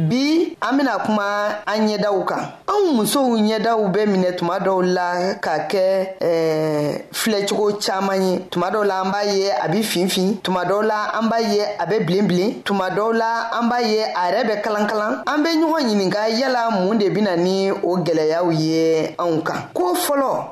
bi an bena kuma an ɲɛdaw kan anw musow ɲɛdaw bɛ minɛ tuma dɔw la ka kɛ eh, filɛcogo caaman ye tuma dɔw la an b'a ye a be finfin tuma dɔw la an b'a ye a bɛ bilen bilen tuma dɔw la an b'a ye a yɛrɛ bɛ kalan kalan an be ɲɔgɔn ɲininka yala mun de bena ni o gwɛlɛyaw ye anw kan ko fɔlɔ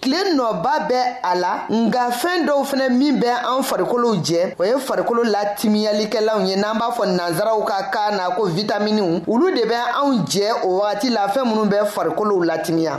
tile nɔba bɛ a la nka fɛɛn dɔw fɛnɛ min bɛ an farikolow jɛ o ye farikolo latimiyalikɛlanw ye n'an b'a fɔ nansaraw ka kaa na ko vitaminiw olu de bɛ anw jɛ o wagati la fɛɛn minnu bɛ farikolow latimiya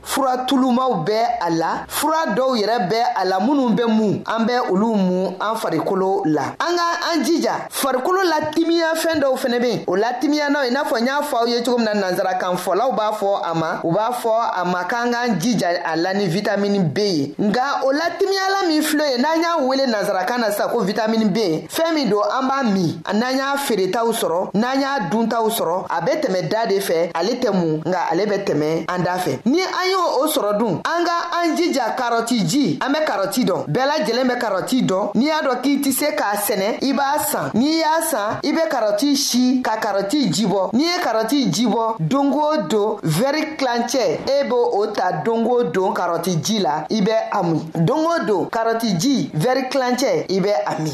fura tulumaw bɛ a la fura dɔw yɛrɛ bɛ a la minnu bɛ mun an bɛ olu mun an farikolo la an ka an jija farikolo la timiya fɛn dɔw fɛnɛ bɛ yen o la timiya n'o ye n'a fɔ n y'a fɔ aw ye cogo min na nanzarakan fɔlaw b'a fɔ a ma u b'a fɔ a ma k'an k'an jija a la ni vitamini b ye nka o la timiyala min filɛ ye n'an y'a wele nanzarakan na sisan ko vitamini b fɛn min don an b'a min n'an y'a feeretaw sɔrɔ n'an y'a duntaw sɔrɔ a bɛ tɛmɛ da de fɛ ale tɛ mun nka ale bɛ tɛmɛ an da fɛ ni an y' o sɔrɔ dun an ka an jija karɔti ji an bɛ karɔti dɔn bɛɛ lajɛlen bɛ karɔti dɔn n'i y'a dɔn k'i tɛ se k'a sɛnɛ i b'a san n'i y'a san i bɛ karɔti si ka karɔti ji bɔ n'i ye karɔti ji bɔ don o don vɛri tilancɛ e b'o o ta don o don karɔti ji la i bɛ a min don o don karɔti ji vɛri tilancɛ i bɛ a min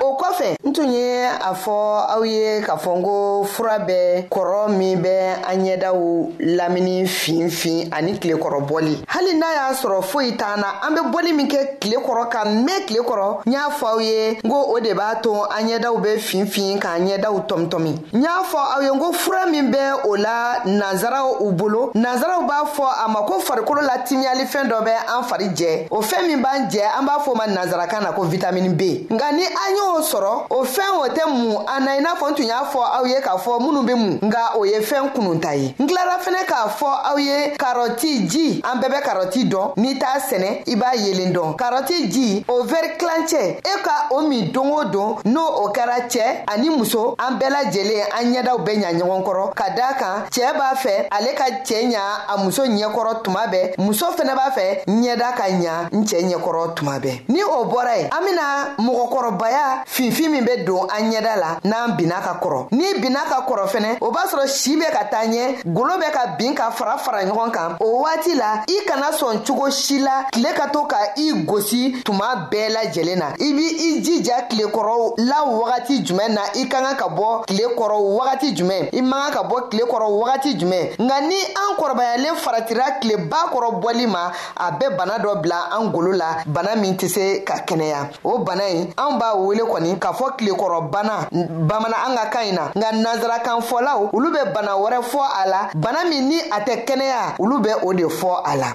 o kɔfɛ n tun ye a fɔ aw ye k'a fɔ n ko fura bɛ kɔrɔ min bɛ an ɲɛdaw lamini finfin ani tilekɔrɔ bɔli hali n'a y'a sɔrɔ foyi t'an na an bɛ bɔli min kɛ tile kɔrɔ ka mɛn tile kɔrɔ n y'a fɔ aw ye n ko o de b'a to an ɲɛdaw bɛ finfin k'an ɲɛdaw tɔmtɔmi n y'a fɔ aw ye ko fura min bɛ o la nanzaraw u bolo nanzaraw b'a fɔ a ma ko farikolo la timiyalifɛn dɔ bɛ an fari jɛ o fɛn min b'an jɛ an b'a fɔ ma nanzarakan na ko vitamini b nka ni an y'o sɔrɔ o fɛn o tɛ mun an na i n'a fɔ n tun y'a fɔ aw ye k'a fɔ minnu bɛ mun nka o ye fɛn kunun ta ye n tilara fɛnɛ k'a fɔ aw ye karɔti ji an bɛɛ bɛ karɔti dɔn n'i t'a sɛnɛ i b'a yelen dɔn karɔti ji o vɛri tilancɛ e ka o min don o don n'o o kɛra cɛ ani muso an bɛɛ lajɛlen an ɲɛdaw bɛ ɲa ɲɔgɔn kɔrɔ ka daa kan cɛɛ b'a fɛ ale ka cɛɛ ɲa a muso ɲɛkɔrɔ tuma bɛɛ muso fɛnɛ b'a fɛ ɲɛda ka ɲa n cɛɛ ɲɛkɔrɔ tuma bɛɛ ni o bɔra ye an bena mɔgɔkɔrɔbaya finfin min be don an ɲɛda la n'an binna ka kɔrɔ n'i binna ka kɔrɔ fɛnɛ o b'a sɔrɔ si bɛ ka taa ɲɛ golo bɛ ka bin ka fara fara ɲɔgɔn kan o waati la i kana sɔn cogo si la tile ka to ka i gosi tuma bɛɛ lajɛlen na i b'i i jija tile kɔrɔw la wagati jumɛn na i ka kan ka bɔ tile kɔrɔ wagati jumɛn i man kan ka bɔ tile kɔrɔ wagati jumɛn nka ni an kɔrɔbayalen faratira tileba kɔrɔ bɔli ma a bɛ bana dɔ bila an golo la bana min tɛ se ka kɛnɛya o bana in anw b'a wele kɔni k'a fɔ tilekɔrɔ bana bamana an ka kan in na nka nanzarakan fɔlaw olu bɛ bana wɛrɛ fɔ a la bana min ni a tɛ kɛnɛya olu bɛ o de fɔ a la.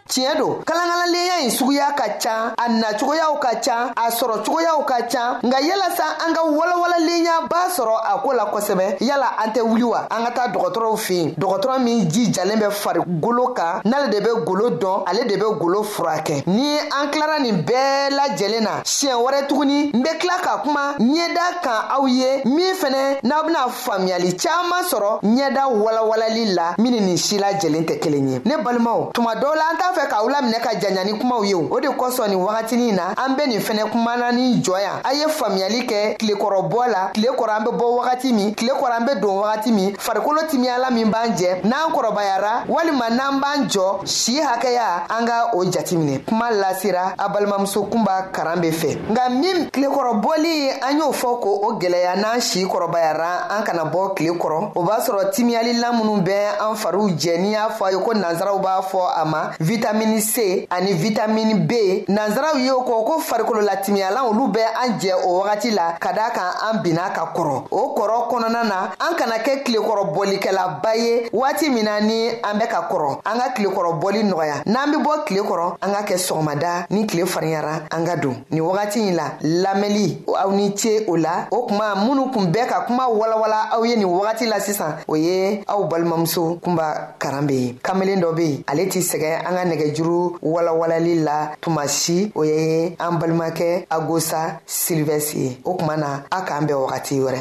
tiɲɛ don kalankalanlenya in suguya ka ca a nacogoyaw ka ca a sɔrɔ cogoyaw ka ca nka yalasa an ka walawalalen b'a sɔrɔ a ko la kosɛbɛ yala an tɛ wuli wa an ka taa dɔgɔtɔrɔw fɛ yen dɔgɔtɔrɔ min jijalen bɛ farigolo kan n'ale de bɛ golo dɔn ale de bɛ golo furakɛ ni an tilara nin bɛɛ lajɛlen na siɲɛ wɛrɛ tuguni n bɛ tila ka kuma ɲɛda kan aw ye min fɛnɛ n'aw bɛna faamuyali caaman sɔrɔ ɲɛda walawalali la min ni nin si lajɛlen tɛ kelen ye ne balimaw tuma dɔw la an t'a fɛ k'aw laminɛ ka janya ni kumaw ye o de kosɔn nin wagatinin na an be nin fɛnɛ kumana ni jɔ yan a ye faamuyali kɛ tilekɔrɔbɔ la tile kɔrɔ an be bɔ wagati min tile kɔrɔ an be don wagati min farikolo timiyala min b'an jɛ n'an kɔrɔbayara walima n'an b'an jɔ si hakɛya an ka o jatiminɛ kuma lasira a balimamuso kunba karan be fɛ nka min tilekɔrɔbɔli ye an y'o fɔ ko o gwɛlɛya n'an si kɔrɔbayara an kana bɔ tile kɔrɔ o b'a sɔrɔ timiyalilan minnu bɛ an fariw jɛ n'i y'a fɔ a ye ko nansaraw b'a fɔ a ma vitamini c ani vitamini b nansaraw ye o kɔ ko farikololatimiyalan olu bɛ an jɛ o wagati la ka daa kan an binna ka kɔrɔ o kɔrɔ kɔnɔna na an kana kɛ tilekɔrɔbɔlikɛlaba ye waati min na ni an bɛ ka kɔrɔ an ka tilekɔrɔbɔli nɔgɔya n'an be bɔ tile kɔrɔ an ka kɛ sɔgɔmada ni tile fariyara an ka don ni wagati ɲi la lamɛli aw ni ce o la o kuma minnu kun bɛɛ ka kuma walawala aw ye nin wagati la sisan o ye aw balimamuso kunba karan be ye kamelen dɔ be yen ale t'i sɛgɛn an ka nɛgɛjuru walawalali la tuma si o ye an balimakɛ agosa silivɛsi ye o kuma na a k'an bɛn wagati wɛrɛ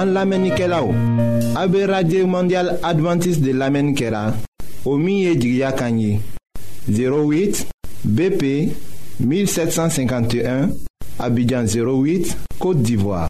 an lamɛnnikɛlaw a bɛ radio mondial adventiste de lamɛnni kɛra o min ye jigiya kan ye 08 bp 1751 abidjan 08 côte d'ivoire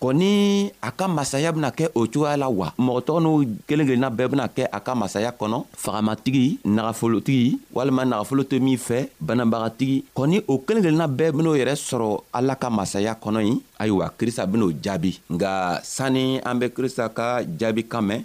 ko ni a ka masaya bena kɛ o cogoya la wa mɔgɔ tɔgɔ n'u kelen kelenna bɛɛ bena kɛ a ka masaya kɔnɔ fagamatigi nagafolotigi walima nagafolo to min fɛ banabagatigi kɔni o kelen kelenna bɛɛ ben'o yɛrɛ sɔrɔ ala ka masaya kɔnɔ ye ayiwa krista ben'o jaabi nga sanni an be krista ka jaabi kan mɛn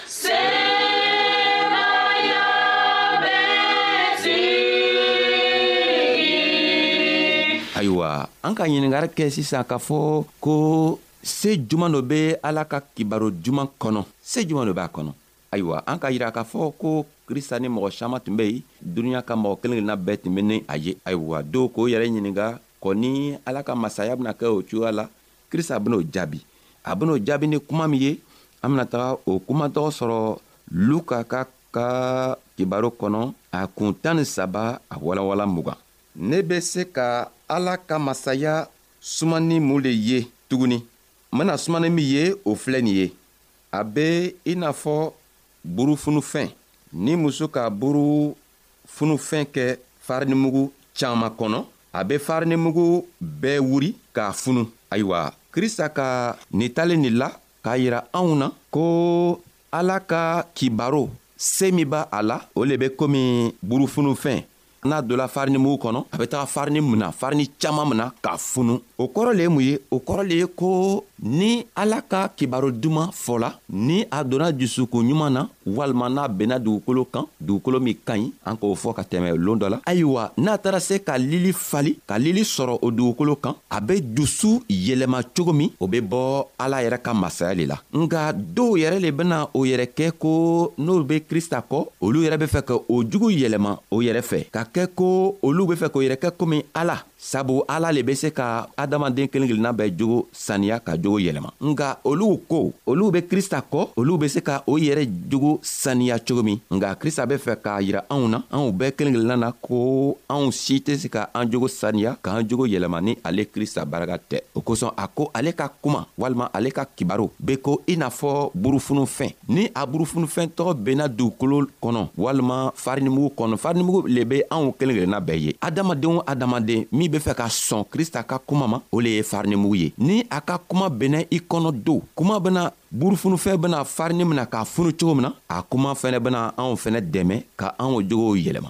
Ayiwa an ka ɲininkaka kɛ sisan ka fɔ ko se juman dɔ bɛ ala ka kibaru juman kɔnɔ se juman dɔ b'a kɔnɔ ayiwa an ka jira k'a fɔ ko krista ni mɔgɔ caman tun bɛ yen dunuya ka mɔgɔ kelen kelenna bɛɛ tun bɛ ni a ye ayiwa dɔw k'o yɛrɛ ɲininka kɔni ala ka masaya bɛna kɛ o cogoya la krista ben'o jaabi a ben'o jaabi ni kuma min ye an bena taga o kuma tɔgɔ sɔrɔ luka ka ka kibaro kɔnɔ a kun tan ni saba a walawala mugan ne be se ka ala ka masaya sumani mun le ye tuguni n bena sumani min ye o filɛ nin ye a be i n'a fɔ burufunufɛn ni muso ka buru funufɛn kɛ farinimugu caman kɔnɔ a bɛ farinimugu bɛɛ wuri k'a funu ayiwa krista ka nin tali nin la k'a yira anw na ko ala ka kibaro se min b'a a la o le bɛ komi burufunufɛn n'a dola farini mugu kɔnɔ a bɛ taga farini mina farini caman mina k'a funu o kɔrɔ le ye mun ye o kɔrɔ le ye ko ni ala ka kibaru duman fɔla ni a donna dusukun ɲuman na walima n'a benna dugukolo kan dugukolo min ka ɲi an k'o fɔ ka tɛmɛ loon dɔ la ayiwa n'a taara se ka lili fali ka lili sɔrɔ o dugukolo kan a be dusu yɛlɛma cogo min o be bɔ ala yɛrɛ ka masaya le la nka dɔw yɛrɛ le bena o yɛrɛ kɛ ko n'olu be krista kɔ olu yɛrɛ be fɛ ka o jugu yɛlɛma o yɛrɛ fɛ ka kɛ ko olu be fɛ k'o yɛrɛ kɛ komi ala sabu ala le be se ka adamaden kelen kelenna bɛɛ jogo saniya ka jogo yɛlɛma nga oluw ko oluw be krista kɔ oluw be se ka o yɛrɛ jogo saniya cogo min nga krista be fɛ k'a yira anw na anw bɛɛ kelen kelenna na ko anw si tɛ se ka an jogo saniya k'an jogo yɛlɛma ni ale krista baraka tɛ o kosɔn a ko ale ka kuma walima ale ka kibaru be ko i n'a fɔ burufunu fɛn ni a burufunufɛn tɔgɔ benna dugukolo kɔnɔ walima farinimugu kɔnɔ farinimugu le be anw kelen kelenna bɛɛ ye adamaden o adamaden min be fɛ ka sɔn krista ka kuma ma o le ye farinimugu ye ni a ka kuma benna i kɔnɔ do kuma bena burufunufɛn bena farini mina k'a funu cogo min na a kuma fɛnɛ bena anw fɛnɛ dɛmɛ ka anw jogow yɛlɛma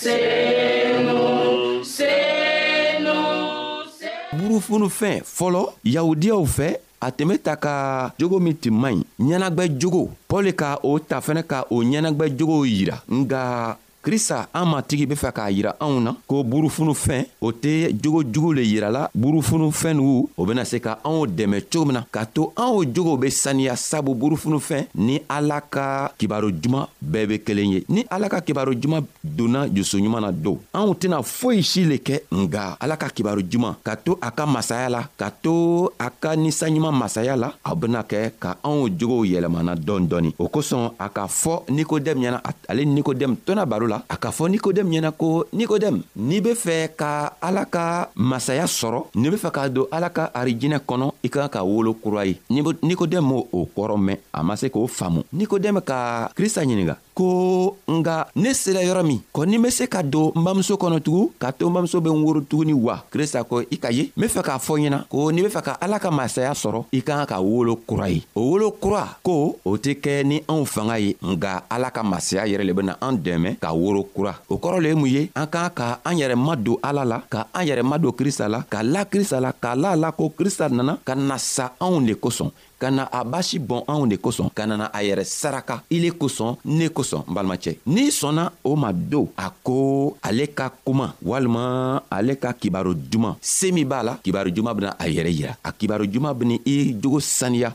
senu senu burufunufɛn fɔlɔ yahudiyaw fɛ a tun bɛ ta ka jogo min tun man ɲi ɲɛnagwɛ jogo pɔli ka o ta fɛnɛ ka o ɲɛnagwɛ jogow yira nga krista an matigi be fɛ k'a yira anw na ko burufunu fɛn o tɛ jogo jugu le yirala burufunu fɛnw o bena se ka anw dɛmɛ cogo min na k'a to anw jogow be saniya sabu burufunu fɛn ni ala ka kibaro juman bɛɛ be kelen ye ni ala ka kibaru juman donna jusu ɲuman na don anw tɛna foyi si le kɛ nga ala ka kibaru juman ka to a ka masaya la ka to a ka ninsanɲuman masaya la a bena kɛ ka anw jogow yɛlɛmana dɔɔni dɔɔni o kosɔn a ka fɔ nikodɛmu ɲɛna ale nikodɛmu tɔna baro la a ka fɔ nikodɛmu ɲɛna ko nikodɛmu n'i be fɛ ka ala ka masaya sɔrɔ n'i be fɛ k'a don ala ka arijinɛ kɔnɔ i ka ka wolo kura ye nikodɛmu o kɔrɔ mɛn a ma se k'o faamu nikodɛmu ka krista ɲininga ko nga ne sera yɔrɔ min kɔ ni be se ka don n bamuso kɔnɔ tugun k'a to n bamuso be n woro tuguni wa krista ko i ka ye n be fɛ k'a fɔ ɲɛna ko n'i be fɛ ka ala ka masaya sɔrɔ i ka kan ka wolo kura ye o wolo kura ko o tɛ kɛ ni anw fanga ye nga ala ka masaya yɛrɛ le bena an dɛmɛ ka woro kura o kɔrɔ le ye mun ye an k'a ka an yɛrɛ ma don ala la ka an yɛrɛ ma don krista la ka la krista la k'a la la ko krista nana ka na sa anw le kosɔn ka na a basi bɔn anw de kosɔn ka nana a yɛrɛ saraka ile kosɔn ne kosɔn n balimacɛ n'i sɔnna o ma don a ko ale ka kuma walima ale ka kibaro duman se min b'a la kibaro juman bena a yɛrɛ yira a kibaro juman beni i jogo saniya